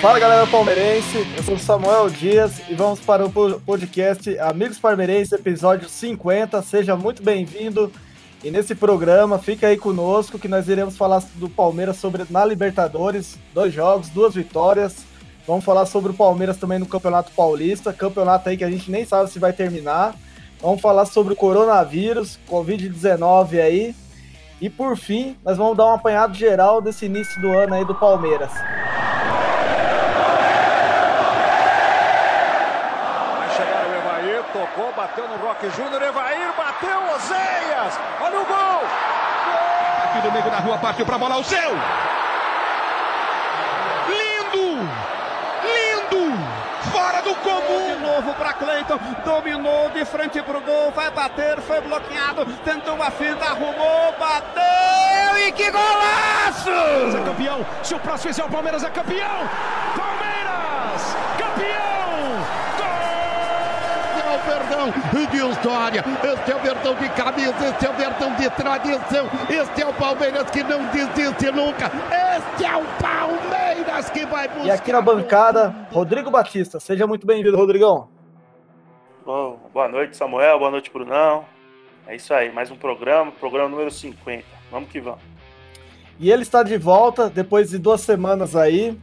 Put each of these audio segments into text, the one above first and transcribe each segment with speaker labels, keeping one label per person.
Speaker 1: Fala galera palmeirense, eu sou Samuel Dias e vamos para o podcast Amigos Palmeirenses, episódio 50. Seja muito bem-vindo. E nesse programa, fica aí conosco que nós iremos falar do Palmeiras sobre na Libertadores, dois jogos, duas vitórias. Vamos falar sobre o Palmeiras também no Campeonato Paulista, campeonato aí que a gente nem sabe se vai terminar. Vamos falar sobre o coronavírus, Covid-19 aí. E por fim, nós vamos dar um apanhado geral desse início do ano aí do Palmeiras.
Speaker 2: Bateu no Rock Júnior, Evair bateu, Oséias, olha o gol! gol!
Speaker 3: Aqui no meio da rua, partiu pra bola, o seu! Lindo! Lindo! Fora do comum!
Speaker 4: De novo para Cleiton, dominou de frente pro gol, vai bater, foi bloqueado, tentou uma finta, arrumou, bateu e que golaço!
Speaker 3: É campeão, se o próximo fizer o Palmeiras é campeão! Palmeiras, campeão!
Speaker 5: O Verdão de história. Este é o Verdão de camisa, este é o Verdão de tradição. Este é o Palmeiras que não desiste nunca. Este é o Palmeiras que vai buscar.
Speaker 1: E aqui na bancada, Rodrigo Batista. Seja muito bem-vindo, Rodrigão.
Speaker 6: Bom, boa noite, Samuel. Boa noite, Brunão. É isso aí, mais um programa, programa número 50. Vamos que vamos.
Speaker 1: E ele está de volta depois de duas semanas aí.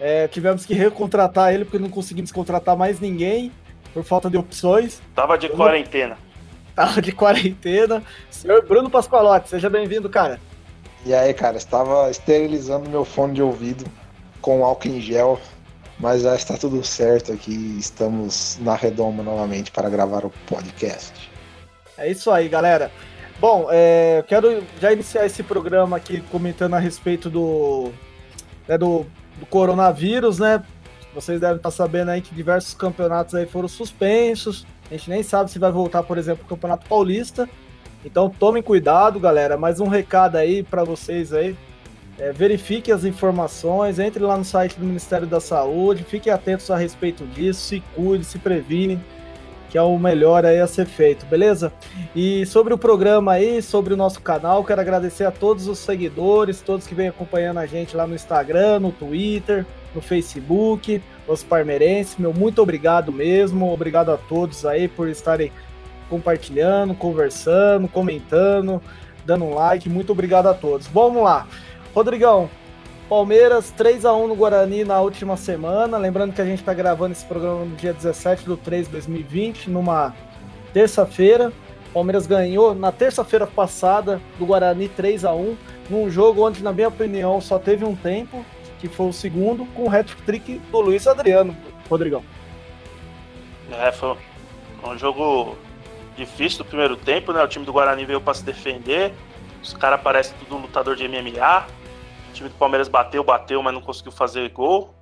Speaker 1: É, tivemos que recontratar ele porque não conseguimos contratar mais ninguém por falta de opções.
Speaker 6: Tava de quarentena.
Speaker 1: Tava de quarentena. Senhor Bruno Pascoalotti, seja bem-vindo, cara.
Speaker 7: E aí, cara, estava esterilizando meu fone de ouvido com álcool em gel, mas já está tudo certo aqui. Estamos na redoma novamente para gravar o podcast.
Speaker 1: É isso aí, galera. Bom, é, quero já iniciar esse programa aqui comentando a respeito do, né, do, do coronavírus, né? Vocês devem estar sabendo aí que diversos campeonatos aí foram suspensos. A gente nem sabe se vai voltar, por exemplo, o Campeonato Paulista. Então tomem cuidado, galera. Mais um recado aí para vocês aí. É, verifiquem as informações, entre lá no site do Ministério da Saúde, fiquem atentos a respeito disso, se cuide, se previnem, que é o melhor aí a ser feito, beleza? E sobre o programa aí, sobre o nosso canal, quero agradecer a todos os seguidores, todos que vêm acompanhando a gente lá no Instagram, no Twitter, no Facebook, os parmeirenses. Meu muito obrigado mesmo. Obrigado a todos aí por estarem compartilhando, conversando, comentando, dando um like. Muito obrigado a todos. Vamos lá. Rodrigão, Palmeiras 3 a 1 no Guarani na última semana. Lembrando que a gente está gravando esse programa no dia 17 do 3 de 2020, numa terça-feira. Palmeiras ganhou na terça-feira passada do Guarani 3 a 1 num jogo onde, na minha opinião, só teve um tempo que foi o segundo, com o hat-trick do Luiz Adriano, Rodrigão.
Speaker 6: É, foi um jogo difícil do primeiro tempo, né? O time do Guarani veio para se defender, os caras parecem tudo lutador de MMA. O time do Palmeiras bateu, bateu, mas não conseguiu fazer gol.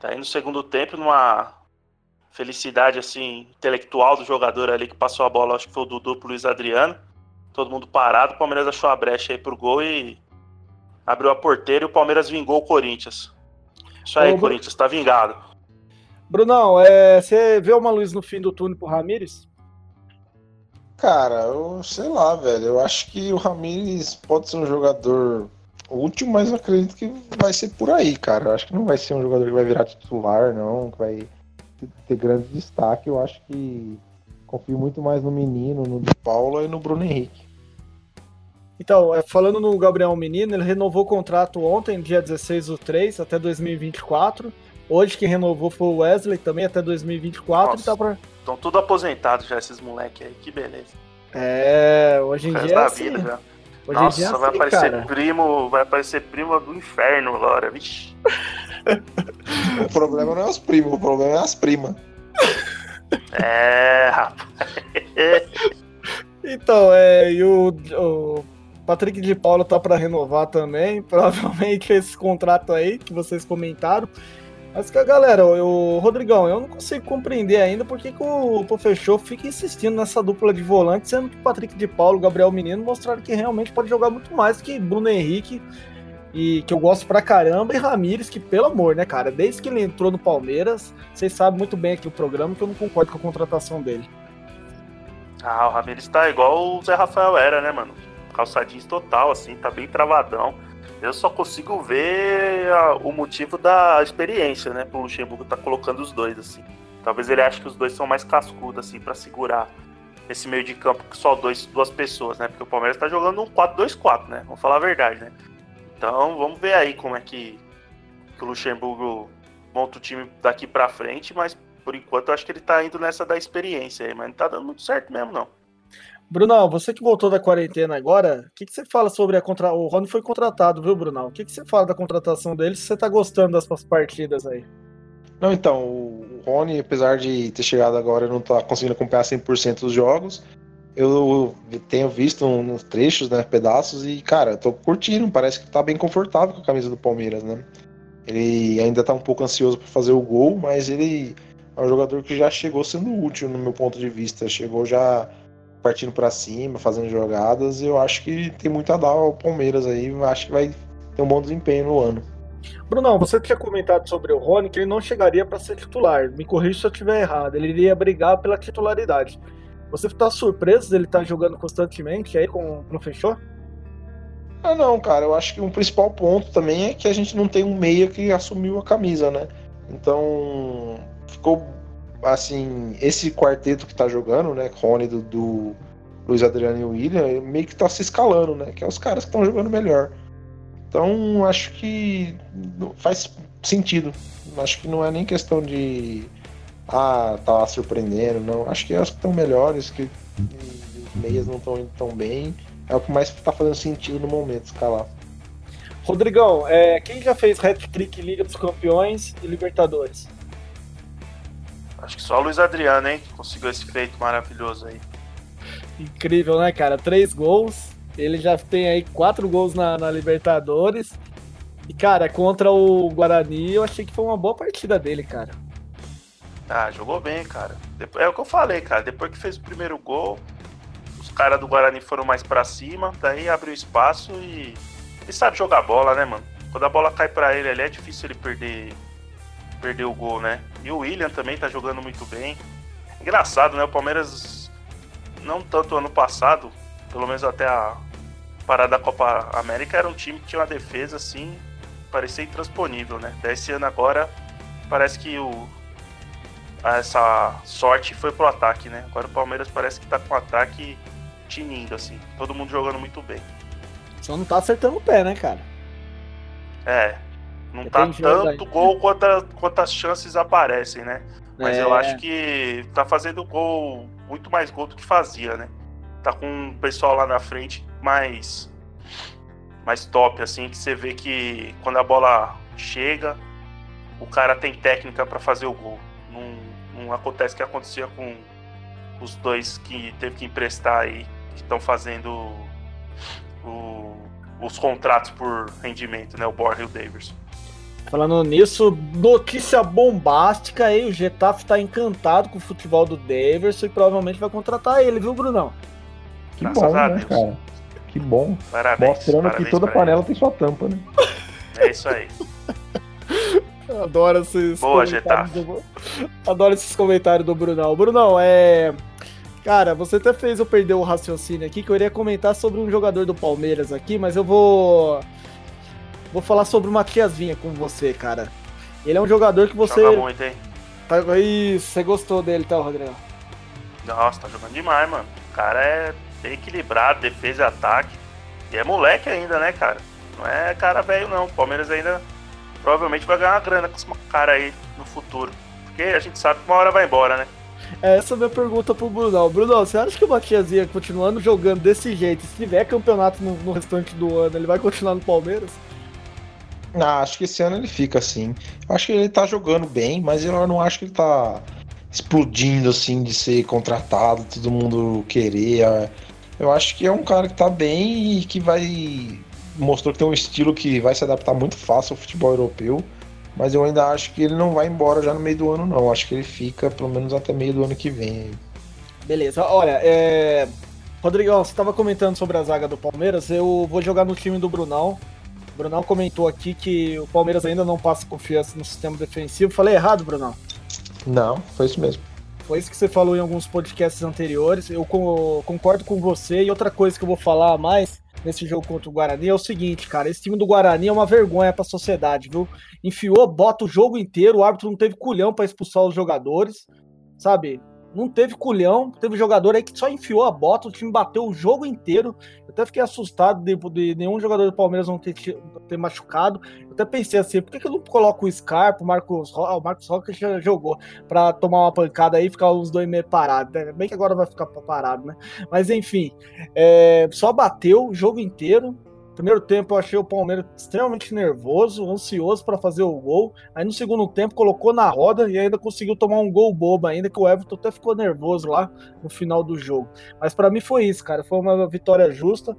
Speaker 6: Tá aí no segundo tempo, numa felicidade assim intelectual do jogador ali que passou a bola, acho que foi o Dudu pro Luiz Adriano. Todo mundo parado, o Palmeiras achou a brecha aí pro gol e abriu a porteira e o Palmeiras vingou o Corinthians. Isso aí, Ô, Corinthians, tá vingado.
Speaker 1: Brunão, é, você vê uma luz no fim do túnel pro Ramires?
Speaker 7: Cara, eu sei lá, velho. Eu acho que o Ramires pode ser um jogador útil, mas eu acredito que vai ser por aí, cara. Eu acho que não vai ser um jogador que vai virar titular, não, que vai ter grande destaque. Eu acho que confio muito mais no menino, no de Paula e no Bruno Henrique.
Speaker 1: Então, é, falando no Gabriel Menino, ele renovou o contrato ontem, dia 16 do 3, até 2024. Hoje quem renovou foi o Wesley, também até 2024. Nossa, tá pra...
Speaker 6: Estão tudo aposentados já, esses moleques aí, que beleza.
Speaker 1: É, hoje em dia é assim.
Speaker 6: Vida, já. Hoje Nossa, dia é vai assim, aparecer cara. primo, vai aparecer primo do inferno agora, vixi.
Speaker 7: o problema não é os primos, o problema é as primas.
Speaker 6: É, rapaz.
Speaker 1: então, é, e o, o Patrick de Paula tá para renovar também, provavelmente esse contrato aí que vocês comentaram. Mas que a galera, o Rodrigão, eu não consigo compreender ainda porque que o Fechou fica insistindo nessa dupla de volante, sendo que o Patrick de Paulo, Gabriel Menino mostraram que realmente pode jogar muito mais que Bruno Henrique, e que eu gosto pra caramba, e Ramires, que pelo amor, né, cara, desde que ele entrou no Palmeiras, vocês sabem muito bem aqui o programa que eu não concordo com a contratação dele.
Speaker 6: Ah, o Ramires tá igual o Zé Rafael era, né, mano? Calça jeans total, assim, tá bem travadão. Eu só consigo ver a, o motivo da experiência, né? Pro Luxemburgo tá colocando os dois, assim. Talvez ele ache que os dois são mais cascudos, assim, para segurar esse meio de campo que só dois, duas pessoas, né? Porque o Palmeiras tá jogando um 4-2-4, né? Vamos falar a verdade, né? Então vamos ver aí como é que, que o Luxemburgo monta o time daqui para frente, mas por enquanto eu acho que ele tá indo nessa da experiência aí, mas não tá dando muito certo mesmo, não.
Speaker 1: Brunão, você que voltou da quarentena agora, o que, que você fala sobre a contra... O Rony foi contratado, viu, Brunão? O que, que você fala da contratação dele se você tá gostando das suas partidas aí?
Speaker 7: Não, então, o Rony, apesar de ter chegado agora, não tá conseguindo acompanhar 100% dos jogos. Eu tenho visto uns trechos, né, pedaços, e, cara, tô curtindo, parece que tá bem confortável com a camisa do Palmeiras, né? Ele ainda tá um pouco ansioso para fazer o gol, mas ele é um jogador que já chegou sendo útil no meu ponto de vista. Chegou já partindo para cima, fazendo jogadas. Eu acho que tem muito a dar ao Palmeiras aí. Acho que vai ter um bom desempenho no ano.
Speaker 1: Brunão, você tinha comentado sobre o Rony que ele não chegaria para ser titular. Me corrija se eu estiver errado. Ele iria brigar pela titularidade. Você está surpreso dele estar tá jogando constantemente aí com o professor?
Speaker 7: Ah, não, cara. Eu acho que um principal ponto também é que a gente não tem um meia que assumiu a camisa, né? Então, ficou assim, esse quarteto que tá jogando, né, Rony, do, do Luiz Adriano e William, meio que tá se escalando, né, que é os caras que estão jogando melhor. Então, acho que faz sentido. Acho que não é nem questão de ah, tá surpreendendo, não. Acho que é as que estão melhores, que os meias não estão indo tão bem. É o que mais tá fazendo sentido no momento, escalar.
Speaker 1: Rodrigão, é, quem já fez hat-trick Liga dos Campeões e Libertadores?
Speaker 6: Acho que só o Luiz Adriano, hein? Conseguiu esse feito maravilhoso aí.
Speaker 1: Incrível, né, cara? Três gols. Ele já tem aí quatro gols na, na Libertadores. E, cara, contra o Guarani, eu achei que foi uma boa partida dele, cara.
Speaker 6: Ah, jogou bem, cara. É o que eu falei, cara. Depois que fez o primeiro gol, os caras do Guarani foram mais para cima, daí abriu espaço e. Ele sabe jogar bola, né, mano? Quando a bola cai para ele, é difícil ele perder perder o gol, né? E o William também tá jogando muito bem. Engraçado, né? O Palmeiras, não tanto ano passado, pelo menos até a parada da Copa América, era um time que tinha uma defesa assim, parecia intransponível, né? Desse ano agora, parece que o, essa sorte foi pro ataque, né? Agora o Palmeiras parece que tá com o ataque tinindo, assim. Todo mundo jogando muito bem.
Speaker 1: Só não tá acertando o pé, né, cara?
Speaker 6: É, não tá tanto gol quanto, a, quanto as chances aparecem, né? Mas é. eu acho que tá fazendo gol, muito mais gol do que fazia, né? Tá com o pessoal lá na frente mais, mais top, assim, que você vê que quando a bola chega, o cara tem técnica para fazer o gol. Não, não acontece o que acontecia com os dois que teve que emprestar aí, que estão fazendo o, os contratos por rendimento, né? O Borja e o Davidson.
Speaker 1: Falando nisso, notícia bombástica aí, o Getafe tá encantado com o futebol do Daverson e provavelmente vai contratar ele, viu, Brunão?
Speaker 7: Que Graças bom, né, cara? Que bom.
Speaker 6: Parabéns,
Speaker 7: Mostrando
Speaker 6: parabéns
Speaker 7: que toda panela ele. tem sua tampa, né?
Speaker 6: É isso aí.
Speaker 1: Adoro esses
Speaker 6: Boa, Getafe.
Speaker 1: Do... Adoro esses comentários do Brunão. Brunão, é... Cara, você até fez eu perder o raciocínio aqui, que eu iria comentar sobre um jogador do Palmeiras aqui, mas eu vou Vou falar sobre o Matias Vinha com você, cara. Ele é um jogador que você.
Speaker 6: Joga muito, hein?
Speaker 1: Tá, isso, você gostou dele, tá, Rodrigo?
Speaker 6: Nossa, tá jogando demais, mano. O cara é bem equilibrado, defesa e ataque. E é moleque ainda, né, cara? Não é cara velho, não. O Palmeiras ainda provavelmente vai ganhar uma grana com esse cara aí no futuro. Porque a gente sabe que uma hora vai embora, né?
Speaker 1: Essa é a minha pergunta pro Bruno. Bruno, você acha que o Matias continuando jogando desse jeito, se tiver campeonato no, no restante do ano, ele vai continuar no Palmeiras?
Speaker 7: Ah, acho que esse ano ele fica assim. Acho que ele tá jogando bem, mas eu não acho que ele tá explodindo assim de ser contratado, todo mundo querer. Eu acho que é um cara que tá bem e que vai. Mostrou que tem um estilo que vai se adaptar muito fácil ao futebol europeu. Mas eu ainda acho que ele não vai embora já no meio do ano, não. Acho que ele fica pelo menos até meio do ano que vem.
Speaker 1: Beleza, olha, é. Rodrigão, você estava comentando sobre a zaga do Palmeiras. Eu vou jogar no time do Brunão. Brunão comentou aqui que o Palmeiras ainda não passa confiança no sistema defensivo. Falei errado, Brunão?
Speaker 7: Não, foi isso mesmo.
Speaker 1: Foi isso que você falou em alguns podcasts anteriores. Eu concordo com você. E outra coisa que eu vou falar a mais, nesse jogo contra o Guarani é o seguinte, cara. Esse time do Guarani é uma vergonha pra sociedade, viu? Enfiou, bota o jogo inteiro, o árbitro não teve culhão para expulsar os jogadores, sabe? Não teve culhão, teve jogador aí que só enfiou a bota, o time bateu o jogo inteiro. Eu até fiquei assustado de, de nenhum jogador do Palmeiras não ter, ter machucado. Eu até pensei assim, por que, que eu não coloco o Scarpa, o Marcos, o Marcos Rocha já jogou para tomar uma pancada aí e ficar uns dois meses parados. Né? Bem que agora vai ficar parado, né? Mas enfim, é, só bateu o jogo inteiro. Primeiro tempo eu achei o Palmeiras extremamente nervoso, ansioso para fazer o gol. Aí no segundo tempo colocou na roda e ainda conseguiu tomar um gol bobo ainda que o Everton até ficou nervoso lá no final do jogo. Mas para mim foi isso, cara. Foi uma vitória justa.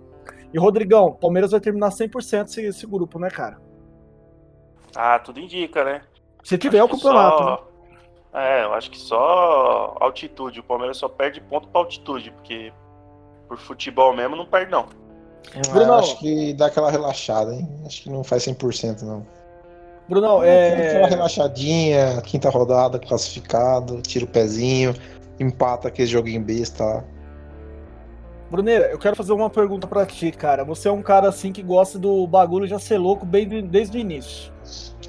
Speaker 1: E Rodrigão, Palmeiras vai terminar 100% esse, esse grupo, né, cara?
Speaker 6: Ah, tudo indica, né?
Speaker 1: Se tiver o campeonato. Só...
Speaker 6: Né? É, eu acho que só altitude. O Palmeiras só perde ponto pra altitude, porque por futebol mesmo não perde, não.
Speaker 7: Bruno, acho que dá aquela relaxada, hein? Acho que não faz 100% não.
Speaker 1: Bruno, é.
Speaker 7: Aquela relaxadinha, quinta rodada, classificado, tira o pezinho, empata aquele joguinho besta lá.
Speaker 1: Bruneira, eu quero fazer uma pergunta para ti, cara. Você é um cara assim que gosta do bagulho já ser louco bem desde o início.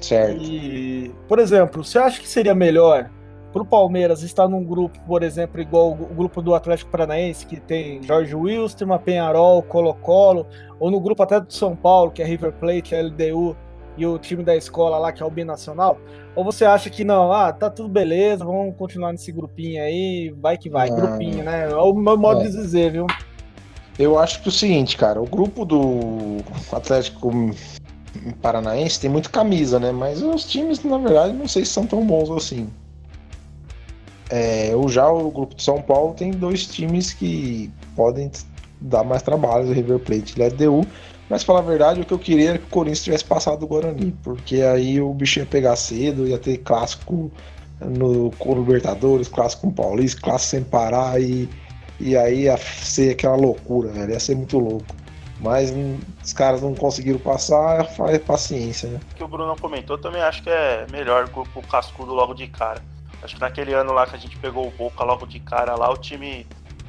Speaker 7: Certo.
Speaker 1: E, por exemplo, você acha que seria melhor para o Palmeiras estar num grupo, por exemplo, igual o grupo do Atlético Paranaense, que tem Jorge Wilstermann, Penharol, Colo-Colo, ou no grupo até do São Paulo, que é River Plate, LDU e o time da escola lá, que é o Binacional? Ou você acha que não, ah, tá tudo beleza, vamos continuar nesse grupinho aí, vai que vai, grupinho, né? É o meu modo é. de dizer, viu?
Speaker 7: Eu acho que é o seguinte, cara, o grupo do Atlético Paranaense tem muito camisa, né? Mas os times, na verdade, não sei se são tão bons assim. É, já o grupo de São Paulo tem dois times que podem dar mais trabalho, o River Plate e o LDU. Mas, falar a verdade, o que eu queria era que o Corinthians tivesse passado o Guarani, porque aí o bicho ia pegar cedo, ia ter clássico no, com Libertadores, clássico com Paulista, clássico sem parar, e, e aí ia ser aquela loucura, velho, ia ser muito louco. Mas os caras não conseguiram passar, faz paciência, né?
Speaker 6: O que o Bruno comentou, também acho que é melhor o cascudo logo de cara. Acho que naquele ano lá que a gente pegou o Boca logo de cara lá, o time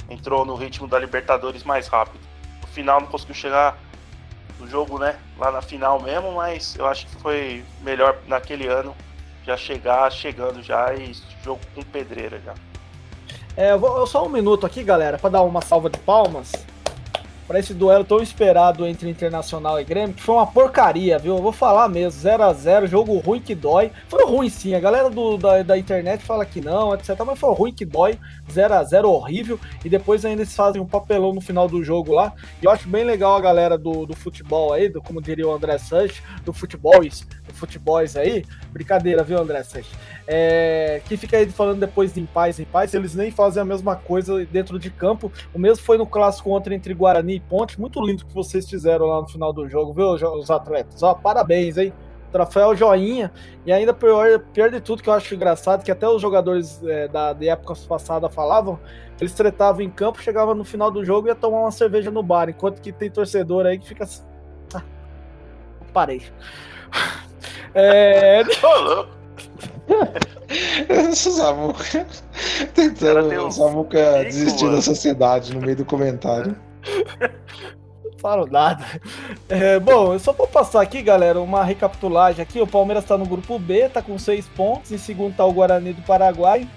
Speaker 6: entrou no ritmo da Libertadores mais rápido. No final não conseguiu chegar no jogo, né? Lá na final mesmo, mas eu acho que foi melhor naquele ano já chegar chegando já e jogo com pedreira já.
Speaker 1: É, eu vou, só um minuto aqui, galera, para dar uma salva de palmas para esse duelo tão esperado entre Internacional e Grêmio, que foi uma porcaria, viu? Eu vou falar mesmo, 0 a 0 jogo ruim que dói. Foi ruim sim, a galera do, da, da internet fala que não, etc. Mas foi ruim que dói, 0 a 0 horrível. E depois ainda eles fazem um papelão no final do jogo lá. E eu acho bem legal a galera do, do futebol aí, do, como diria o André Sanches, do futebol, do futebol aí. Brincadeira, viu, André? É, que fica aí falando depois de em paz, em paz, eles nem fazem a mesma coisa dentro de campo. O mesmo foi no clássico ontem entre Guarani e Ponte. Muito lindo que vocês fizeram lá no final do jogo, viu, os atletas? Ó, parabéns, hein? Troféu joinha. E ainda pior, pior de tudo que eu acho engraçado, que até os jogadores é, da, de épocas passadas falavam, eles tretavam em campo, chegavam no final do jogo e ia tomar uma cerveja no bar, enquanto que tem torcedor aí que fica assim. Ah, parei. É.
Speaker 7: Samuca. Tentando o Samuca desistir da sociedade no meio do comentário.
Speaker 1: Não falo nada. É, bom, eu só vou passar aqui, galera, uma recapitulagem aqui. O Palmeiras está no grupo B, tá com seis pontos. Em segundo tá o Guarani do Paraguai.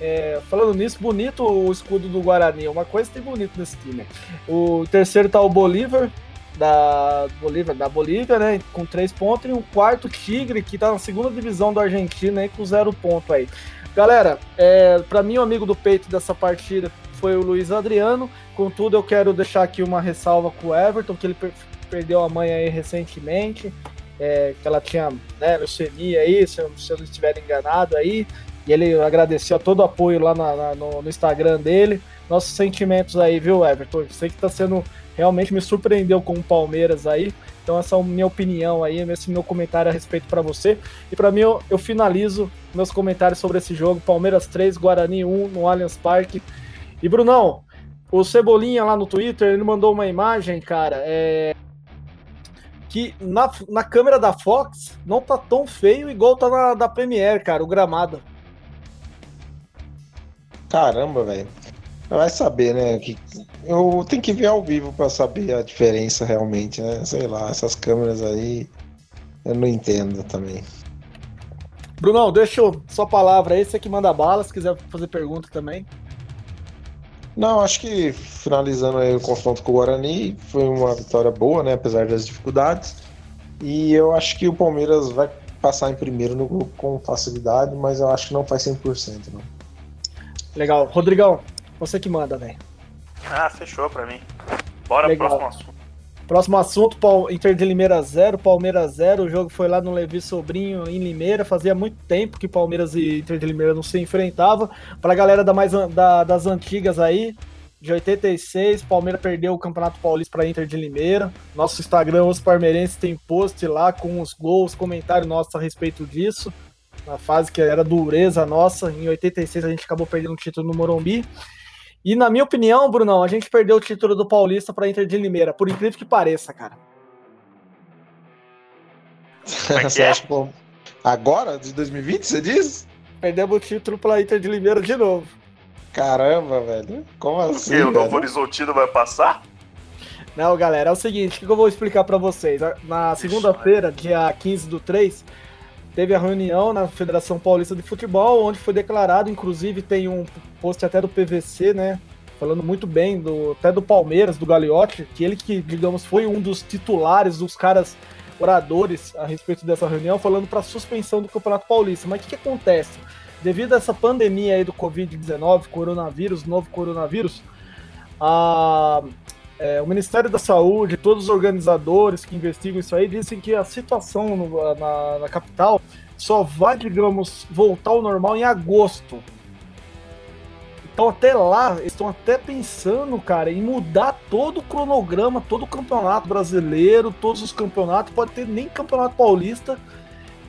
Speaker 1: É, falando nisso, bonito o escudo do Guarani. Uma coisa tem bonito nesse time. O terceiro tá o Bolívar, da Bolívia, da Bolívia, né, com três pontos, e um quarto Tigre, que tá na segunda divisão da Argentina, aí, com zero ponto aí. Galera, é, para mim, o amigo do peito dessa partida foi o Luiz Adriano. Contudo, eu quero deixar aqui uma ressalva com o Everton, que ele per perdeu a mãe aí recentemente, é, que ela tinha né, leucemia aí, se se eu não estiver enganado aí. E ele agradeceu todo o apoio lá na, na, no, no Instagram dele. Nossos sentimentos aí, viu, Everton? Sei que tá sendo realmente me surpreendeu com o Palmeiras aí. Então essa é a minha opinião aí, esse meu comentário a respeito para você. E para mim eu, eu, finalizo meus comentários sobre esse jogo, Palmeiras 3, Guarani 1 no Allianz Parque. E Brunão, o Cebolinha lá no Twitter, ele mandou uma imagem, cara, é que na, na câmera da Fox não tá tão feio igual tá na da Premiere, cara, o gramado.
Speaker 7: Caramba, velho. Vai saber, né? Que eu tenho que ver ao vivo pra saber a diferença realmente, né? Sei lá, essas câmeras aí eu não entendo também.
Speaker 1: Brunão, deixa sua palavra aí, você que manda bala, se quiser fazer pergunta também.
Speaker 7: Não, acho que finalizando aí o confronto com o Guarani, foi uma vitória boa, né? Apesar das dificuldades. E eu acho que o Palmeiras vai passar em primeiro no grupo com facilidade, mas eu acho que não faz 100%, não.
Speaker 1: Legal. Rodrigão, você que manda, velho.
Speaker 6: Ah, fechou pra mim. Bora
Speaker 1: Legal.
Speaker 6: pro próximo assunto.
Speaker 1: Próximo assunto, Inter de Limeira 0, Palmeiras 0. O jogo foi lá no Levi Sobrinho, em Limeira. Fazia muito tempo que Palmeiras e Inter de Limeira não se enfrentavam. Pra galera da mais, da- das antigas aí, de 86, Palmeiras perdeu o Campeonato Paulista para Inter de Limeira. Nosso Instagram, Os Palmeirenses, tem post lá com os gols, comentário nosso a respeito disso. Na fase que era dureza nossa, em 86 a gente acabou perdendo o título no Morumbi. E na minha opinião, Brunão, a gente perdeu o título do Paulista para Inter de Limeira, por incrível que pareça, cara.
Speaker 6: É que
Speaker 7: Você
Speaker 6: é?
Speaker 7: acha que Agora, de 2020, você diz?
Speaker 1: Perdemos o título para Inter de Limeira de novo.
Speaker 7: Caramba, velho. Como assim?
Speaker 6: E o Novo? Horizontino vai passar?
Speaker 1: Não, galera, é o seguinte, o que eu vou explicar para vocês? Na segunda-feira, dia 15 do 3, teve a reunião na Federação Paulista de Futebol, onde foi declarado, inclusive tem um post até do PVC, né? Falando muito bem do até do Palmeiras, do Gagliotti, que ele que, digamos, foi um dos titulares, dos caras oradores a respeito dessa reunião, falando para suspensão do Campeonato Paulista. Mas o que, que acontece? Devido a essa pandemia aí do Covid-19, coronavírus, novo coronavírus, a, é, o Ministério da Saúde, todos os organizadores que investigam isso aí, dizem que a situação no- na, na capital só vai, digamos, voltar ao normal em agosto. Então até lá, eles estão até pensando, cara, em mudar todo o cronograma, todo o campeonato brasileiro, todos os campeonatos, pode ter nem campeonato paulista.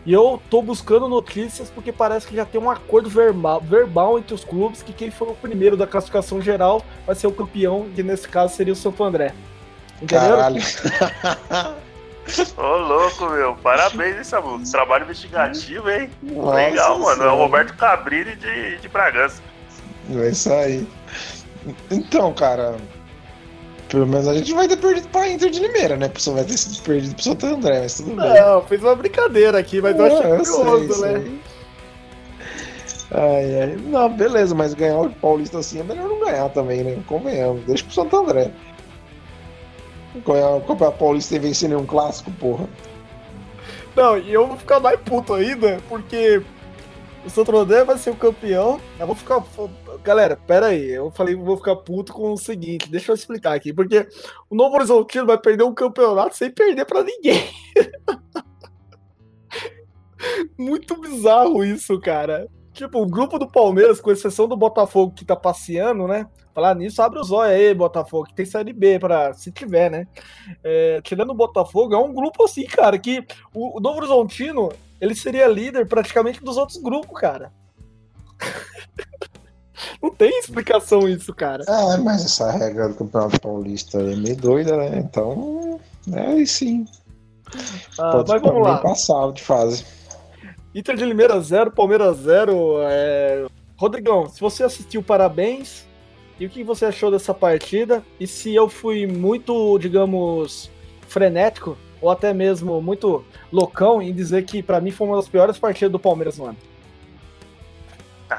Speaker 1: E eu tô buscando notícias porque parece que já tem um acordo verbal, verbal entre os clubes que quem for o primeiro da classificação geral vai ser o campeão, que nesse caso seria o Santo André. Entendeu?
Speaker 7: Caralho.
Speaker 6: Ô, louco, meu. Parabéns, hein, Samu? Trabalho investigativo, hein?
Speaker 7: Nossa
Speaker 6: Legal, mano. É o. Roberto Cabrini de, de Bragança.
Speaker 7: É isso aí. Então, cara. Pelo menos a gente vai ter perdido pra Inter de Limeira, né? A pessoa vai ter sido perdido pro Santo André, mas tudo bem.
Speaker 1: Não, fez uma brincadeira aqui, mas eu achei
Speaker 7: É, eu sei,
Speaker 1: curioso, né?
Speaker 7: sei. Ai, ai. Não, beleza, mas ganhar o Paulista assim é melhor não ganhar também, né? Convenhamos. Deixa pro Santo André. Ganhar o Campeonato Paulista e vencer nenhum clássico, porra.
Speaker 1: Não, e eu vou ficar mais puto ainda, porque o Santo André vai ser o campeão. Eu vou ficar. Galera, pera aí. Eu falei vou ficar puto com o seguinte, deixa eu explicar aqui, porque o Novo Horizontino vai perder um campeonato sem perder pra ninguém. Muito bizarro isso, cara. Tipo, o grupo do Palmeiras, com exceção do Botafogo que tá passeando, né? Falar nisso, abre os olhos aí, Botafogo, que tem Série B, pra, se tiver, né? É, tirando o Botafogo, é um grupo assim, cara, que o, o Novo Horizontino, ele seria líder praticamente dos outros grupos, cara. Não tem explicação isso, cara.
Speaker 7: É, mas essa regra do Campeonato Paulista é meio doida, né? Então, é aí sim.
Speaker 1: Ah,
Speaker 7: Pode
Speaker 1: mas vamos lá.
Speaker 7: passado de fase.
Speaker 1: Inter de Limeira 0, Palmeiras 0. É... Rodrigão, se você assistiu, parabéns. E o que você achou dessa partida? E se eu fui muito, digamos, frenético, ou até mesmo muito loucão em dizer que pra mim foi uma das piores partidas do Palmeiras no ano?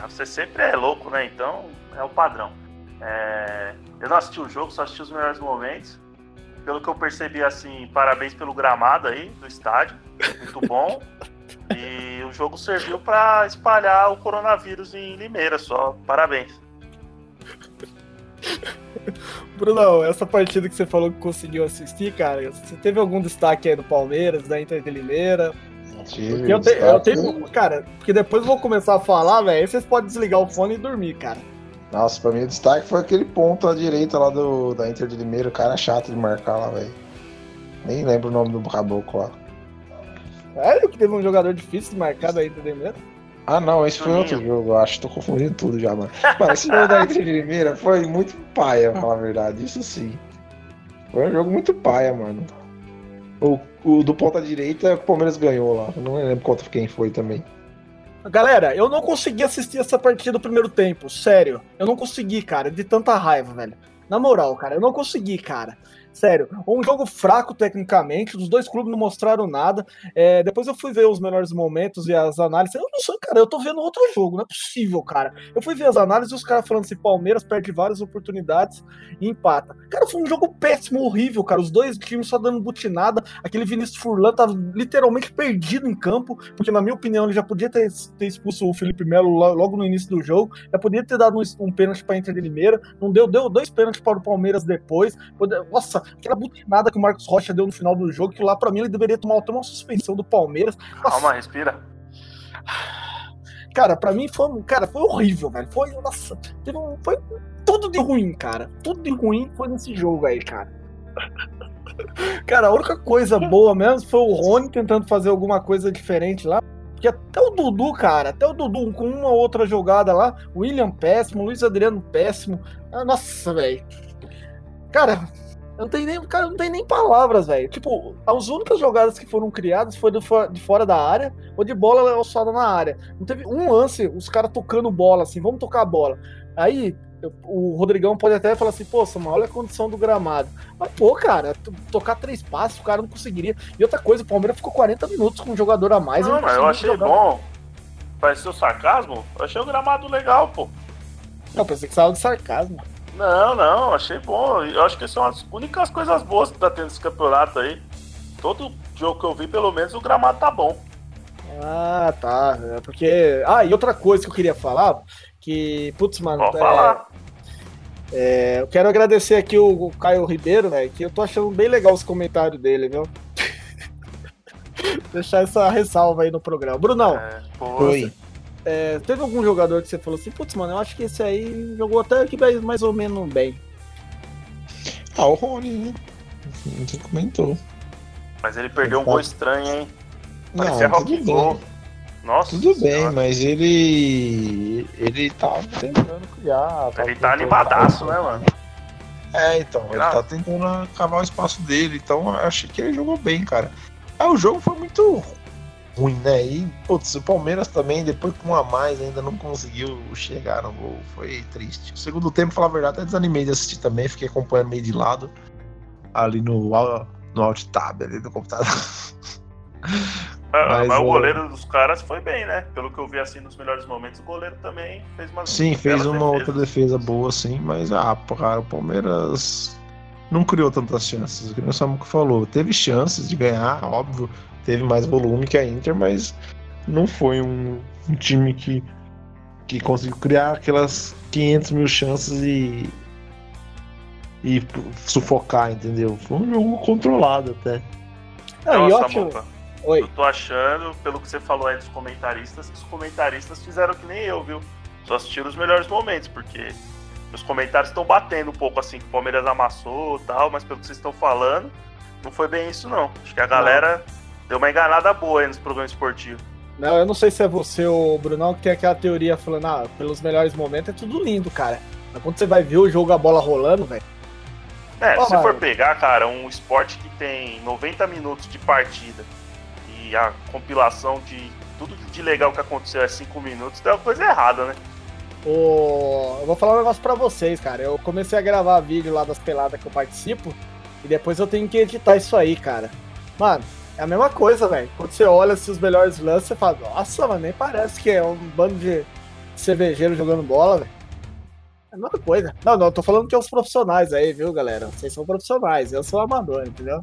Speaker 6: Você sempre é louco, né? Então é o padrão. É, Eu não assisti o jogo, só assisti os melhores momentos. Pelo que eu percebi, assim, parabéns pelo gramado aí do estádio. Muito bom. E o jogo serviu pra espalhar o coronavírus em Limeira só. Parabéns.
Speaker 1: Brunão, essa partida que você falou que conseguiu assistir, cara, você teve algum destaque aí do Palmeiras, da Inter de Limeira?
Speaker 7: Tive
Speaker 1: eu, te- eu tenho. Cara, porque depois eu vou começar a falar, velho. Aí vocês podem desligar o fone e dormir, cara.
Speaker 7: Nossa, pra mim o destaque foi aquele ponto à direita lá do, da Inter de Limeira, o cara chato de marcar lá, velho. Nem lembro o nome do caboclo lá.
Speaker 1: Sério que teve um jogador difícil de marcar da Inter de Limeira?
Speaker 7: Ah não, esse foi outro jogo, eu acho. Tô confundindo tudo já, mano. Mano, esse jogo da Inter de Limeira foi muito paia, pra falar a verdade. Isso sim. Foi um jogo muito paia, mano. O, o do ponta direita, o Palmeiras ganhou lá. Não lembro contra quem foi também.
Speaker 1: Galera, eu não consegui assistir essa partida do primeiro tempo, sério. Eu não consegui, cara, de tanta raiva, velho. Na moral, cara, eu não consegui, cara. Sério, um jogo fraco tecnicamente, os dois clubes não mostraram nada. É, depois eu fui ver os melhores momentos e as análises. Eu não sei, cara, eu tô vendo outro jogo, não é possível, cara. Eu fui ver as análises e os caras falando assim: Palmeiras perde várias oportunidades e empata. Cara, foi um jogo péssimo, horrível, cara. Os dois times só dando butinada. Aquele Vinícius Furlan tava literalmente perdido em campo, porque, na minha opinião, ele já podia ter, ter expulso o Felipe Melo logo no início do jogo, já podia ter dado um, um pênalti pra Inter de Limeira, não deu, deu dois pênaltis para o Palmeiras depois. Nossa, aquela butinada que o Marcos Rocha deu no final do jogo, que lá para mim ele deveria tomar até uma suspensão do Palmeiras.
Speaker 6: Calma, respira.
Speaker 1: Cara, para mim foi, cara, foi horrível, velho. Foi, nossa, foi tudo de ruim, cara. Tudo de ruim foi nesse jogo aí, cara. Cara, a única coisa boa mesmo foi o Rony tentando fazer alguma coisa diferente lá. Porque até o Dudu, cara, até o Dudu com uma outra jogada lá, William péssimo, Luiz Adriano péssimo. Ah, nossa, velho. Cara, não tem nem, cara, não tem nem palavras, velho. Tipo, as únicas jogadas que foram criadas foi de fora da área ou de bola alçada na área. Não teve um lance, os caras tocando bola, assim, vamos tocar a bola. Aí, o Rodrigão pode até falar assim, pô, Samuel, olha a condição do gramado. Mas, pô, cara, tocar três passos, o cara não conseguiria. E outra coisa, o Palmeiras ficou 40 minutos com um jogador a mais.
Speaker 6: Não, mas eu achei jogar. bom. Pareceu sarcasmo? Eu achei o gramado legal, pô.
Speaker 1: Não, pensei que saiu de sarcasmo.
Speaker 6: Não, não, achei bom. Eu acho que são as únicas coisas boas que tá tendo esse campeonato aí. Todo jogo que eu vi, pelo menos, o gramado tá bom.
Speaker 1: Ah, tá. É porque. Ah, e outra coisa que eu queria falar, que, putz, mano.
Speaker 6: Pode é... falar.
Speaker 1: É, eu quero agradecer aqui o, o Caio Ribeiro, velho, que eu tô achando bem legal os comentários dele, viu? Deixar essa ressalva aí no programa. Brunão. É,
Speaker 7: Oi.
Speaker 1: É, teve algum jogador que você falou assim, putz, mano, eu acho que esse aí jogou até que mais ou menos bem.
Speaker 7: Ah, o Rony, né? Você comentou.
Speaker 6: Mas ele perdeu um gol estranho, hein? Parecia não, Rock Gol.
Speaker 7: Nossa. Tudo senhora. bem, mas ele. Ele tá tentando criar.
Speaker 6: Tá ele tá animadaço, né, mano?
Speaker 7: É, então, ele tá tentando cavar o espaço dele, então eu achei que ele jogou bem, cara. Ah, o jogo foi muito ruim, né? E, putz, o Palmeiras também, depois com um a mais, ainda não conseguiu chegar no gol. Foi triste. O segundo tempo, falar a verdade, até desanimei de assistir também, fiquei acompanhando meio de lado, ali no, no alt tab ali do computador.
Speaker 6: Mas, mas, o goleiro dos caras foi bem, né? Pelo que eu vi assim nos melhores momentos, o goleiro também fez uma
Speaker 7: Sim, fez uma outra defesa boa, sim, mas ah, cara, o Palmeiras não criou tantas chances. O que o Samuco falou, teve chances de ganhar, óbvio, teve mais volume que a Inter, mas não foi um, um time que, que conseguiu criar aquelas 500 mil chances e, e sufocar, entendeu? Foi um jogo controlado até.
Speaker 6: Ah, Nossa, Oi. Eu tô achando, pelo que você falou aí dos comentaristas, que os comentaristas fizeram que nem eu, viu? Só assistiram os melhores momentos, porque os comentários estão batendo um pouco assim, que o Palmeiras amassou e tal, mas pelo que vocês estão falando, não foi bem isso não. Acho que a galera não. Deu uma enganada boa aí nos programas esportivos.
Speaker 1: Não, eu não sei se é você ou o Brunão que tem aquela teoria falando, ah, pelos melhores momentos é tudo lindo, cara. Mas quando você vai ver o jogo, a bola rolando, velho.
Speaker 6: É, oh, se você for pegar, cara, um esporte que tem 90 minutos de partida e a compilação de tudo de legal que aconteceu é 5 minutos, tem uma coisa errada, né?
Speaker 1: Oh, eu vou falar um negócio pra vocês, cara. Eu comecei a gravar vídeo lá das peladas que eu participo e depois eu tenho que editar isso aí, cara. Mano, é a mesma coisa, velho. Quando você olha assim, os melhores lances, você fala, nossa, mano, nem parece que é um bando de cervejeiro jogando bola, velho. É a mesma coisa. Não, não, eu tô falando que é os profissionais aí, viu, galera? Vocês são profissionais, eu sou amador, entendeu?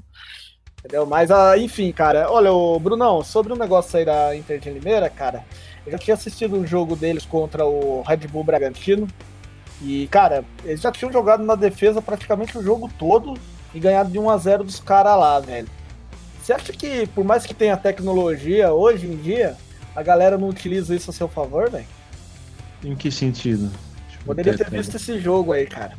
Speaker 1: Entendeu? Mas, ah, enfim, cara. Olha, o Brunão, sobre o negócio aí da Inter de Limeira, cara, eu já tinha assistido um jogo deles contra o Red Bull Bragantino. E, cara, eles já tinham jogado na defesa praticamente o jogo todo e ganhado de 1 a 0 dos caras lá, velho. Você acha que, por mais que tenha tecnologia, hoje em dia, a galera não utiliza isso a seu favor, velho?
Speaker 7: Em que sentido?
Speaker 1: Poderia ter visto esse jogo aí, cara.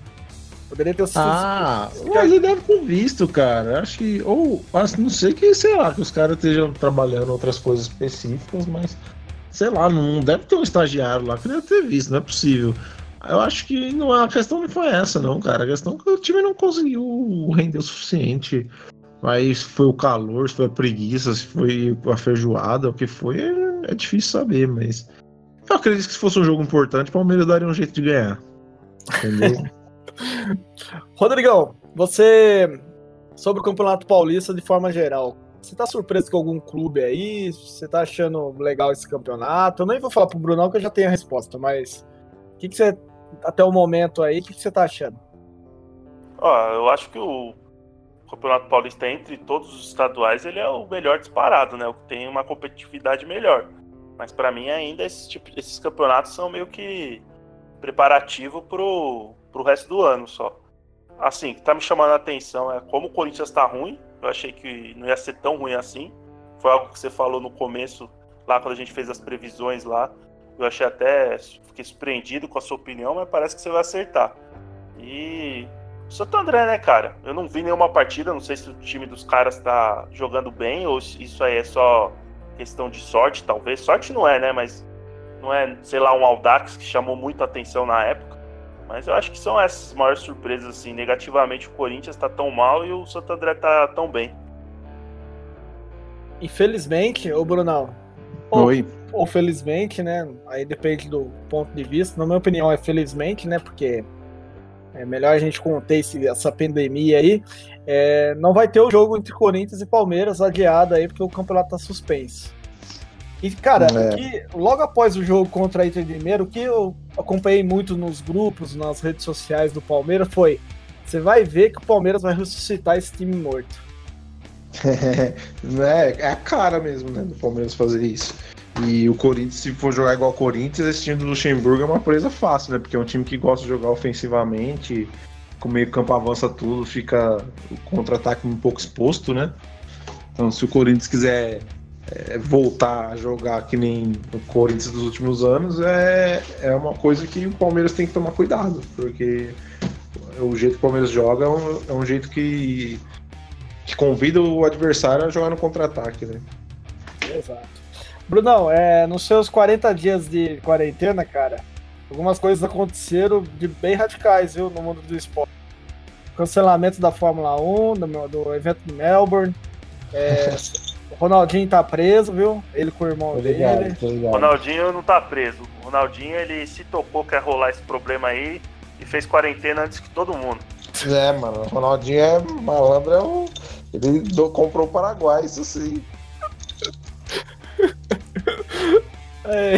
Speaker 1: Poderia ter assistido.
Speaker 7: Ah, mas ele deve ter visto, cara. Acho que. Ou, não sei que, sei lá, que os caras estejam trabalhando outras coisas específicas, mas. Sei lá, não deve ter um estagiário lá que deve ter visto, não é possível. Eu acho que não, a questão não foi essa, não, cara. A questão é que o time não conseguiu render o suficiente mas foi o calor, se foi a preguiça, se foi a feijoada, o que foi, é difícil saber, mas. Eu acredito que se fosse um jogo importante, o Palmeiras daria um jeito de ganhar. Entendeu?
Speaker 1: Rodrigão, você. Sobre o Campeonato Paulista de forma geral, você tá surpreso com algum clube aí? Você tá achando legal esse campeonato? Eu nem vou falar pro Brunão que eu já tenho a resposta, mas. O que, que você. Até o momento aí, o que, que você tá achando?
Speaker 6: Ó, eu acho que o Campeonato Paulista, entre todos os estaduais, ele é o melhor disparado, né? O que tem uma competitividade melhor. Mas para mim ainda esses, tipo, esses campeonatos são meio que preparativo pro, pro resto do ano só. Assim, que tá me chamando a atenção é como o Corinthians tá ruim. Eu achei que não ia ser tão ruim assim. Foi algo que você falou no começo, lá quando a gente fez as previsões lá. Eu achei até. Fiquei surpreendido com a sua opinião, mas parece que você vai acertar. E. Santo André, né, cara? Eu não vi nenhuma partida, não sei se o time dos caras tá jogando bem ou se isso aí é só questão de sorte, talvez. Sorte não é, né? Mas não é, sei lá, um Audax que chamou muito atenção na época. Mas eu acho que são essas maiores surpresas, assim. Negativamente, o Corinthians tá tão mal e o Santo André tá tão bem.
Speaker 1: Infelizmente, ô Brunão. Ou,
Speaker 7: Oi.
Speaker 1: ou felizmente, né? Aí depende do ponto de vista. Na minha opinião, é felizmente, né? Porque é melhor a gente conter esse, essa pandemia aí. É, não vai ter o jogo entre Corinthians e Palmeiras adiado aí, porque o campeonato tá suspenso. E, cara,
Speaker 7: É.
Speaker 1: que- logo após o jogo contra a Inter de Limeira, o que eu acompanhei muito nos grupos, nas redes sociais do Palmeiras foi: você vai ver que o Palmeiras vai ressuscitar esse time morto.
Speaker 7: é, é a cara mesmo, né, do Palmeiras fazer isso. E o Corinthians, se for jogar igual o Corinthians, esse time do Luxemburgo é uma presa fácil, né? Porque é um time que gosta de jogar ofensivamente, com meio campo avança tudo, fica o contra-ataque um pouco exposto, né? Então, se o Corinthians quiser é, voltar a jogar que nem o Corinthians dos últimos anos, é, é uma coisa que o Palmeiras tem que tomar cuidado, porque o jeito que o Palmeiras joga é um, é um jeito que, que convida o adversário a jogar no contra-ataque, né?
Speaker 1: Exato. Brunão, é, nos seus 40 dias de quarentena, cara, algumas coisas aconteceram de bem radicais, viu, no mundo do esporte. Cancelamento da Fórmula 1, do, do evento de Melbourne. É, o Ronaldinho tá preso, viu? Ele com o irmão dele.
Speaker 7: ligado.
Speaker 6: Ronaldinho não tá preso. O Ronaldinho, ele se tocou que ia rolar esse problema aí e fez quarentena antes que todo mundo.
Speaker 7: É, mano, o Ronaldinho é malandro, é um... ele comprou o Paraguai, isso sim.
Speaker 1: É,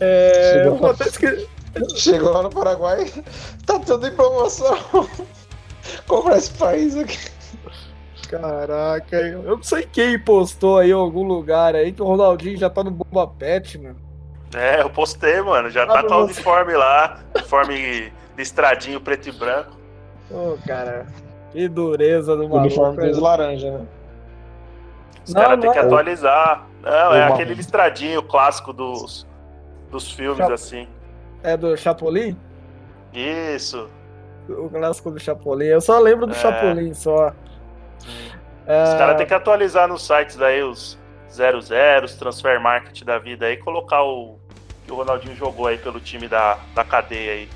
Speaker 1: é,
Speaker 7: Chegou.
Speaker 1: eu até esque-
Speaker 7: Chegou lá no Paraguai, tá tudo em promoção. Comprar esse país aqui.
Speaker 1: Caraca, eu não sei quem postou aí em algum lugar aí que o Ronaldinho já tá no Bomba Pet, mano.
Speaker 6: É, eu postei, mano. Já
Speaker 1: Ah,
Speaker 6: tá com o uniforme lá. Uniforme listradinho preto e branco.
Speaker 1: Ô, cara, que dureza do
Speaker 7: O
Speaker 1: maluco.
Speaker 7: uniforme laranja, né?
Speaker 6: Os caras têm que
Speaker 1: é.
Speaker 6: atualizar. Não, é aquele listradinho clássico dos, dos filmes,
Speaker 1: Chap-
Speaker 6: assim.
Speaker 1: É do Chapolin?
Speaker 6: Isso.
Speaker 1: O clássico do Chapolin. Eu só lembro do
Speaker 6: É.
Speaker 1: Chapolin, só.
Speaker 6: Os
Speaker 1: É,
Speaker 6: caras têm que atualizar nos sites aí os 00, os transfer market da vida aí, colocar o que o Ronaldinho jogou aí pelo time da, da cadeia aí.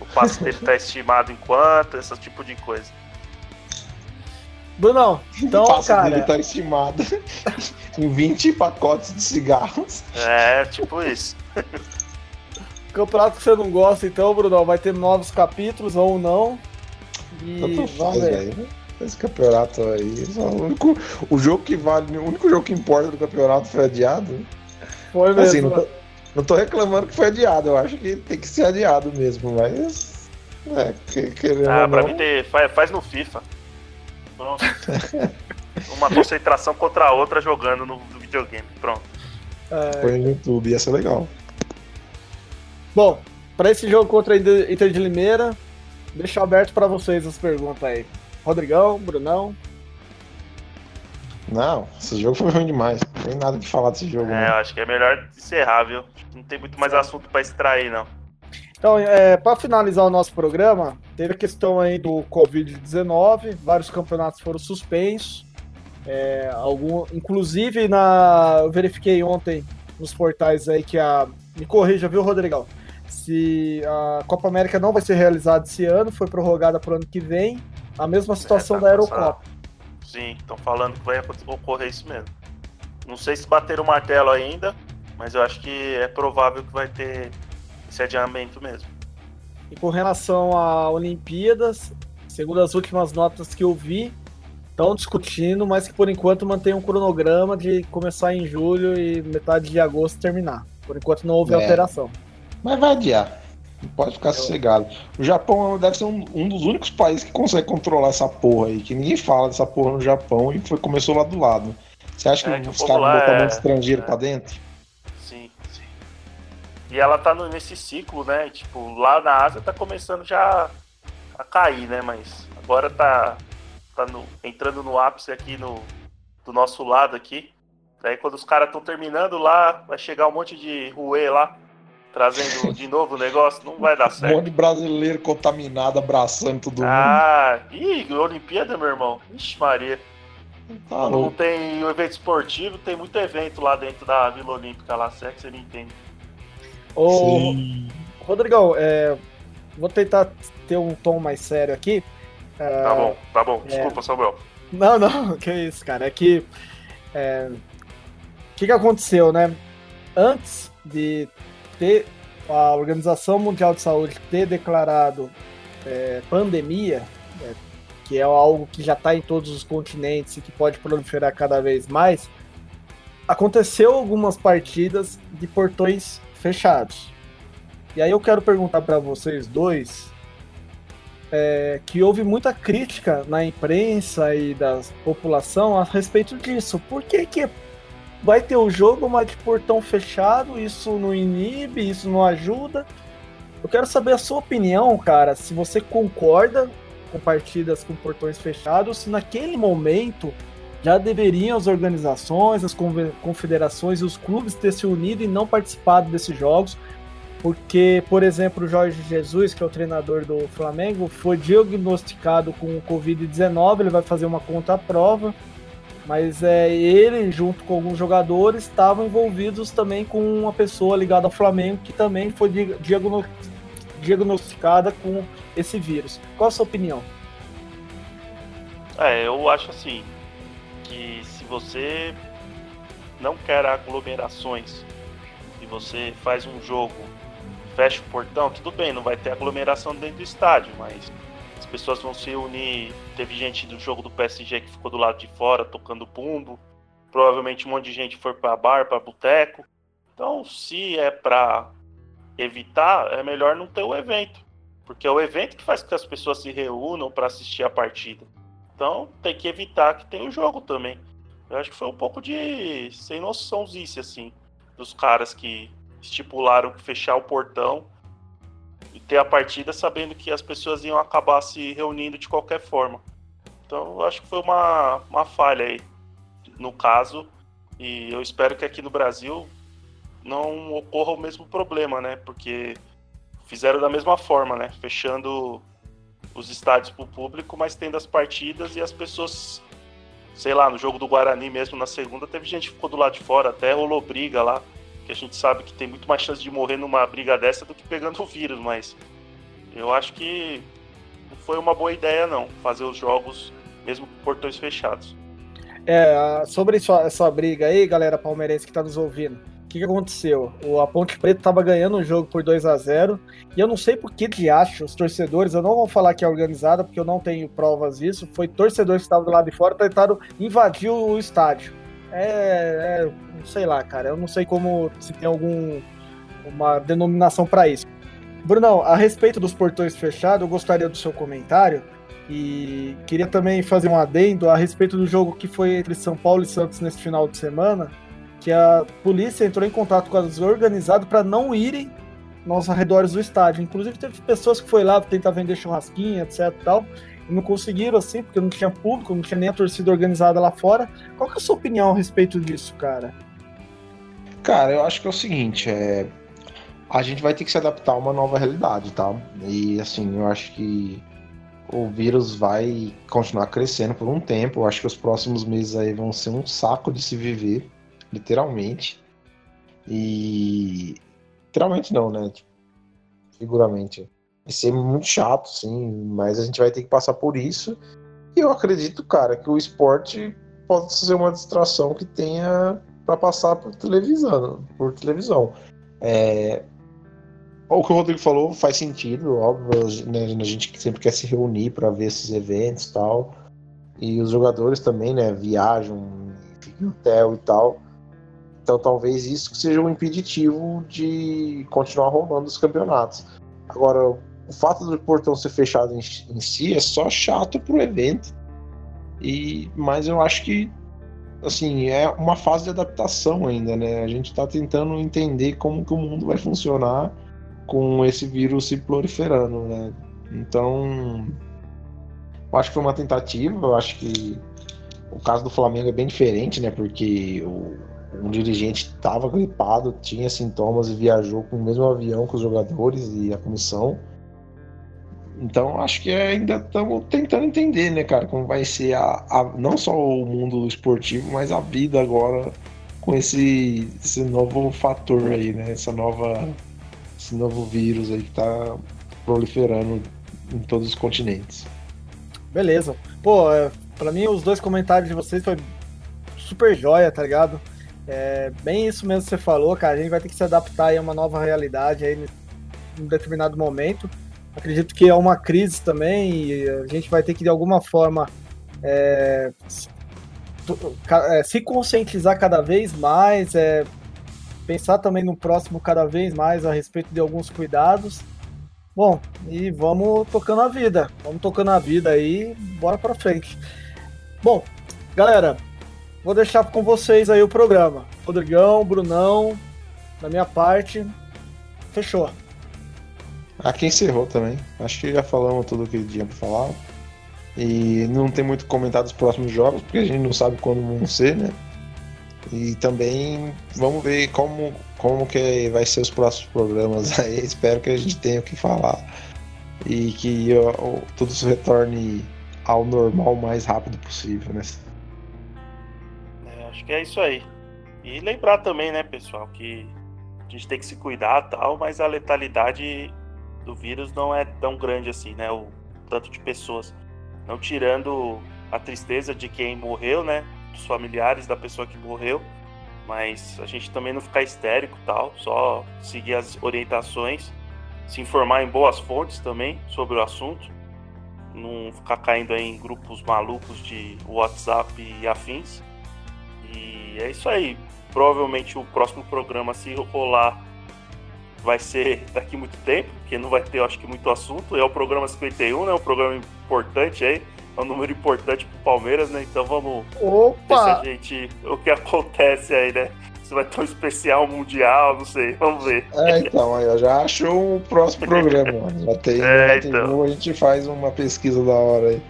Speaker 6: O passe dele tá estimado em quanto, esse tipo de coisa.
Speaker 1: Brunão, então,
Speaker 7: o passe
Speaker 1: cara,
Speaker 7: dele tá estimado em 20 pacotes de cigarros.
Speaker 6: É, tipo isso.
Speaker 1: campeonato que você não gosta, então, Brunão, vai ter novos capítulos ou não. E
Speaker 7: Tanto
Speaker 1: vamos
Speaker 7: faz,
Speaker 1: ver.
Speaker 7: velho. Esse campeonato aí. O, único, o jogo que vale, o único jogo que importa do campeonato foi adiado.
Speaker 1: Foi mesmo.
Speaker 7: Assim, não tô, não tô reclamando que foi adiado. Eu acho que tem que ser adiado mesmo, mas. É, que, querendo
Speaker 6: Ah, pra
Speaker 7: não,
Speaker 6: mim ter, faz, faz no FIFA. Pronto. Uma concentração contra a outra jogando no, no videogame. Pronto.
Speaker 1: É,
Speaker 7: põe no YouTube, ia ser legal.
Speaker 1: Bom, pra esse jogo contra a Inter de Limeira, deixo aberto pra vocês as perguntas aí. Rodrigão, Brunão.
Speaker 7: Não, esse jogo foi ruim demais. Não tem nada que falar desse jogo.
Speaker 6: É,
Speaker 7: né?
Speaker 6: eu acho que é melhor encerrar, viu? Não tem muito mais assunto pra extrair, não.
Speaker 1: Então, é, para finalizar o nosso programa, teve a questão aí do Covid-19, vários campeonatos foram suspensos. É, algum, inclusive, na, eu verifiquei ontem nos portais aí que a. Me corrija, viu, Rodrigão? Se a Copa América não vai ser realizada esse ano, foi prorrogada para o ano que vem. A mesma situação
Speaker 6: tá
Speaker 1: da. Eurocopa.
Speaker 6: Sim, estão falando que vai ocorrer isso mesmo. Não sei se bater o martelo ainda, mas eu acho que é provável que vai ter esse adiamento mesmo.
Speaker 1: E com relação a Olimpíadas, segundo as últimas notas que eu vi, estão discutindo, mas que por enquanto mantém um cronograma de começar em julho e metade de agosto terminar. Por enquanto não houve é. alteração.
Speaker 7: Mas vai adiar. Não pode ficar eu... sossegado. O Japão deve ser um, um, dos únicos países que consegue controlar essa porra aí, que ninguém fala dessa porra no Japão e foi, começou lá do lado. Você acha é, que, que os caras vão botar é... muito estrangeiro é... pra dentro?
Speaker 6: E ela tá no, nesse ciclo, né? Tipo, lá na Ásia tá começando já a cair, né? Mas agora tá, tá no, entrando no ápice aqui no, do nosso lado aqui. Daí quando os caras estão terminando lá, vai chegar um monte de ruê lá, trazendo de novo o negócio, não vai dar certo. Um monte de
Speaker 7: brasileiro contaminado abraçando todo mundo.
Speaker 6: Ah, ih, Olimpíada, meu irmão. Ixi, Maria. Tá não tem evento esportivo, tem muito evento lá dentro da Vila Olímpica lá, se é que você não entende.
Speaker 1: Ô, Rodrigão, é, vou tentar ter um tom mais sério aqui.
Speaker 6: É, tá bom, tá bom. É. Desculpa, é... Samuel.
Speaker 1: Não, não, que isso, cara. É que. É... O que, que aconteceu, né? Antes de ter a Organização Mundial de Saúde ter declarado é, pandemia, é, que é algo que já está em todos os continentes e que pode proliferar cada vez mais, aconteceu algumas partidas de portões fechados. E aí eu quero perguntar para vocês dois é, que houve muita crítica na imprensa e da população a respeito disso. Por que, que vai ter o jogo, mas de portão fechado? Isso não inibe, isso não ajuda? Eu quero saber a sua opinião, cara, se você concorda com partidas com portões fechados, se naquele momento já deveriam as organizações, as confederações e os clubes ter se unido e não participado desses jogos, porque, por exemplo, o Jorge Jesus, que é o treinador do Flamengo, foi diagnosticado com o Covid-19, ele vai fazer uma conta-prova, mas é, ele, junto com alguns jogadores, estavam envolvidos também com uma pessoa ligada ao Flamengo que também foi diagnosticada com esse vírus. Qual a sua opinião?
Speaker 6: É, eu acho assim que se você não quer aglomerações e você faz um jogo, fecha o portão, tudo bem, não vai ter aglomeração dentro do estádio, mas as pessoas vão se unir. Teve gente do jogo do PSG que ficou do lado de fora tocando bumbo. Provavelmente um monte de gente foi para bar, para boteco. Então, se é para evitar, é melhor não ter o evento. Porque é o evento que faz com que as pessoas se reúnam para assistir a partida. Então tem que evitar que tenha o jogo também. Eu acho que foi um pouco de sem noçãozice, assim, dos caras que estipularam fechar o portão e ter a partida sabendo que as pessoas iam acabar se reunindo de qualquer forma. Então eu acho que foi uma, uma falha aí, no caso. E eu espero que aqui no Brasil não ocorra o mesmo problema, né? Porque fizeram da mesma forma, né? Fechando os estádios para o público, mas tendo as partidas e as pessoas, sei lá, no jogo do Guarani mesmo na segunda, teve gente que ficou do lado de fora, até rolou briga lá, que a gente sabe que tem muito mais chance de morrer numa briga dessa do que pegando o vírus, mas eu acho que não foi uma boa ideia não, fazer os jogos mesmo com portões fechados.
Speaker 1: É, sobre essa briga aí, galera palmeirense que está nos ouvindo, que, que aconteceu? O, a Ponte Preta estava ganhando o jogo por 2 a 0 e eu não sei por que de acho os torcedores, eu não vou falar que é organizada, porque eu não tenho provas disso, foi torcedores que estavam do lado de fora tentaram invadir o estádio. É, é, sei lá, cara, eu não sei como, se tem algum uma denominação para isso. Brunão, a respeito dos portões fechados, eu gostaria do seu comentário e queria também fazer um adendo a respeito do jogo que foi entre São Paulo e Santos nesse final de semana que a polícia entrou em contato com as organizadas para não irem nos arredores do estádio. Inclusive teve pessoas que foi lá tentar vender churrasquinha, etc tal, e não conseguiram assim, porque não tinha público, não tinha nem a torcida organizada lá fora. Qual que é a sua opinião a respeito disso, cara?
Speaker 7: Cara, eu acho que é o seguinte, é a gente vai ter que se adaptar a uma nova realidade, tá? E assim, eu acho que o vírus vai continuar crescendo por um tempo. Eu acho que os próximos meses aí vão ser um saco de se viver literalmente. E. Literalmente não, né? Tipo, figuramente. Vai ser muito chato, sim, mas a gente vai ter que passar por isso. E eu acredito, cara, que o esporte pode ser uma distração que tenha para passar por televisão. Por televisão. É, o que o Rodrigo falou faz sentido, óbvio, né, a gente sempre quer se reunir para ver esses eventos e tal. E os jogadores também, né, viajam, ficam em hotel e tal. Então talvez isso seja um impeditivo de continuar rolando os campeonatos. Agora, o fato do portão ser fechado em, em si é só chato pro evento. E, mas eu acho que assim, é uma fase de adaptação ainda, né? A gente está tentando entender como que o mundo vai funcionar com esse vírus se proliferando, né? Então, acho que foi uma tentativa, eu acho que o caso do Flamengo é bem diferente, né? Porque o, um dirigente estava gripado, tinha sintomas e viajou com o mesmo avião que os jogadores e a comissão. Então acho que ainda estamos tentando entender, né, cara, como vai ser a, a, não só o mundo esportivo, mas a vida agora com esse, esse novo fator aí, né? Essa nova, esse novo vírus aí que tá proliferando em todos os continentes.
Speaker 1: Beleza. Pô, é, pra mim os dois comentários de vocês foi super joia, tá ligado? É bem isso mesmo que você falou, cara. A gente vai ter que se adaptar aí a uma nova realidade aí em um determinado momento. Acredito que é uma crise também e a gente vai ter que, de alguma forma, é, é, se conscientizar cada vez mais, é, pensar também no próximo cada vez mais a respeito de alguns cuidados. Bom, e vamos tocando a vida. Vamos tocando a vida aí, bora pra frente. Bom, galera, vou deixar com vocês aí o programa. Rodrigão, Brunão, da minha parte, fechou.
Speaker 7: Aqui encerrou também. Acho que já falamos tudo o que tinha pra falar. E não tem muito comentário dos próximos jogos, porque a gente não sabe quando vão ser, né? E também vamos ver como, como que vai ser os próximos programas aí. Espero que a gente tenha o que falar. E que ó, tudo se retorne ao normal o mais rápido possível, né?
Speaker 6: Que é isso aí. E lembrar também, né, pessoal, que a gente tem que se cuidar tal, mas a letalidade do vírus não é tão grande assim, né? O tanto de pessoas. Não tirando a tristeza de quem morreu, né? Dos familiares da pessoa que morreu. Mas a gente também não ficar histérico tal, só seguir as orientações, se informar em boas fontes também sobre o assunto, não ficar caindo em grupos malucos de WhatsApp e afins. E é isso aí. Provavelmente o próximo programa, se rolar vai ser daqui muito tempo, porque não vai ter, acho que, muito assunto. É o programa 51, né? Um programa importante aí. É um número importante pro Palmeiras, né? Então vamos
Speaker 1: Opa!
Speaker 6: ver se a gente. O que acontece aí, né? Se vai ter um especial mundial, não sei, vamos ver.
Speaker 7: É, então, aí eu já achou o próximo programa. Já tem,
Speaker 6: É,
Speaker 7: já tem
Speaker 6: então.
Speaker 7: um, a gente faz uma pesquisa da hora aí.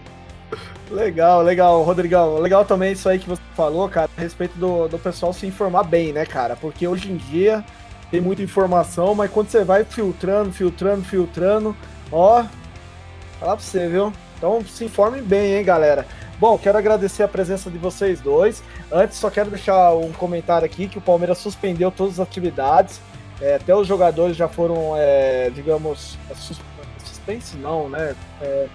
Speaker 1: Legal, legal, Rodrigão. Legal também isso aí que você falou, cara, a respeito do, do pessoal se informar bem, né, cara? Porque hoje em dia tem muita informação, mas quando você vai filtrando, filtrando, filtrando, ó, falar pra você, viu? Então se informem bem, hein, galera. Bom, quero agradecer a presença de vocês dois. Antes, só quero deixar um comentário aqui que o Palmeiras suspendeu todas as atividades. É, até os jogadores já foram, é, digamos, sus- suspense não, né? É,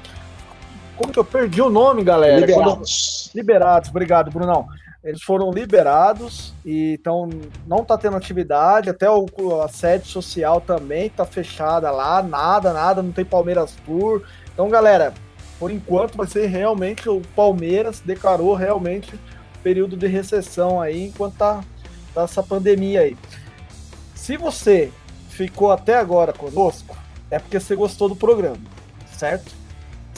Speaker 1: como que eu perdi o nome, galera? Quando-
Speaker 7: Liberados.
Speaker 1: Liberados, obrigado, Brunão. Eles foram liberados e então não tá tendo atividade, até o, a sede social também tá fechada lá, nada, nada, não tem Palmeiras Tour. Então, galera, por enquanto vai ser realmente o Palmeiras declarou realmente período de recessão aí enquanto tá, tá essa pandemia aí. Se você ficou até agora conosco, é porque você gostou do programa, certo?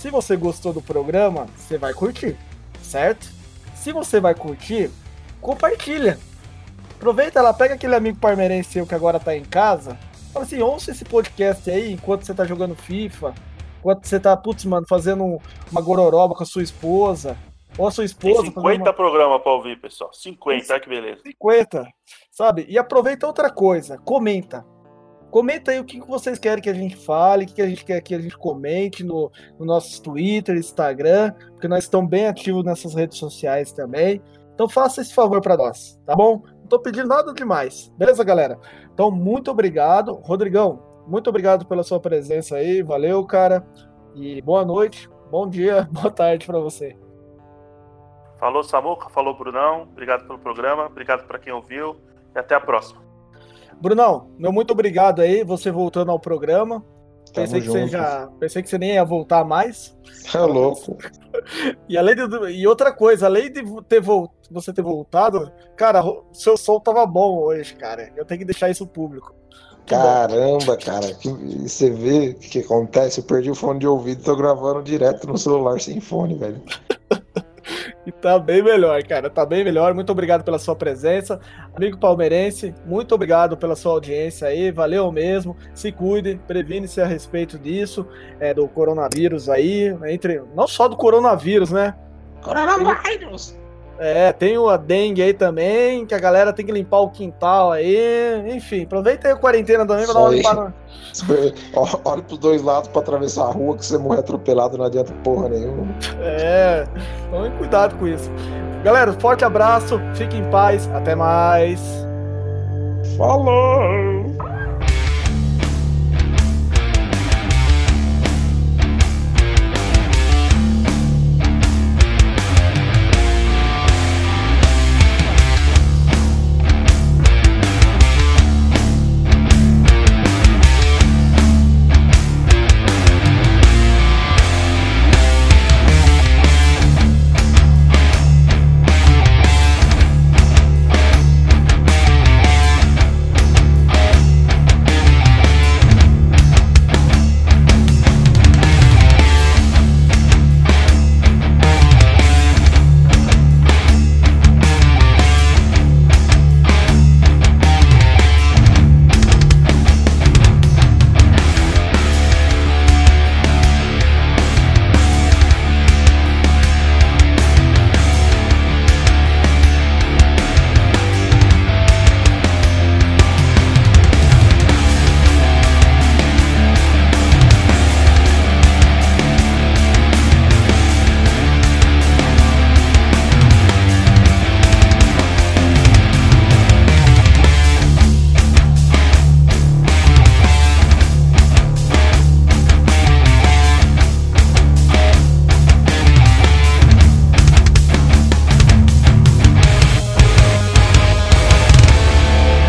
Speaker 1: Se você gostou do programa, você vai curtir, certo? Se você vai curtir, compartilha. Aproveita lá, pega aquele amigo parmeirense seu que agora tá em casa. Fala assim, ouça esse podcast aí enquanto você tá jogando FIFA. Enquanto você tá, putz, mano, fazendo um- uma gororoba com a sua esposa. Ou a sua
Speaker 6: Tem
Speaker 1: esposa fazendo
Speaker 6: 50 programas pra ouvir, pessoal. 50, olha que beleza.
Speaker 1: 50, sabe? E aproveita outra coisa, comenta. Comenta aí o que vocês querem que a gente fale, o que que a gente quer que a gente comente no, no nosso Twitter, Instagram, porque nós estamos bem ativos nessas redes sociais também. Então faça esse favor para nós, tá bom? Não tô pedindo nada demais, beleza, galera? Então, muito obrigado. Rodrigão, muito obrigado pela sua presença aí, valeu, cara. E boa noite, bom dia, boa tarde para você.
Speaker 6: Falou, Samuca. Falou, Brunão. Obrigado pelo programa. Obrigado para quem ouviu. E até a próxima.
Speaker 1: Brunão, meu muito obrigado aí, você voltando ao programa. Pensei que,
Speaker 7: junto.
Speaker 1: você já, pensei que você nem ia voltar mais.
Speaker 7: É louco.
Speaker 1: E, além de, e outra coisa, além de ter vol, você ter voltado, cara, o seu som tava bom hoje, cara. Eu tenho que deixar isso público.
Speaker 7: Caramba, cara. que- você vê o que, acontece? Eu perdi o fone de ouvido tô gravando direto no celular sem fone, velho.
Speaker 1: E tá bem melhor, cara. Tá bem melhor. Muito obrigado pela sua presença. Amigo palmeirense, muito obrigado pela sua audiência aí. Valeu mesmo. Se cuide, previne-se a respeito disso, é, do coronavírus aí. Entre, não só do coronavírus, né?
Speaker 7: Coronavírus!
Speaker 1: É, tem a dengue aí também, que a galera tem que limpar o quintal aí. Enfim, aproveita aí a quarentena também pra dar uma limpada.
Speaker 7: Olha pros dois lados pra atravessar a rua que você morrer atropelado não adianta porra nenhuma.
Speaker 1: É, tome cuidado com isso. Galera, forte abraço, fique em paz, até mais.
Speaker 7: Falou!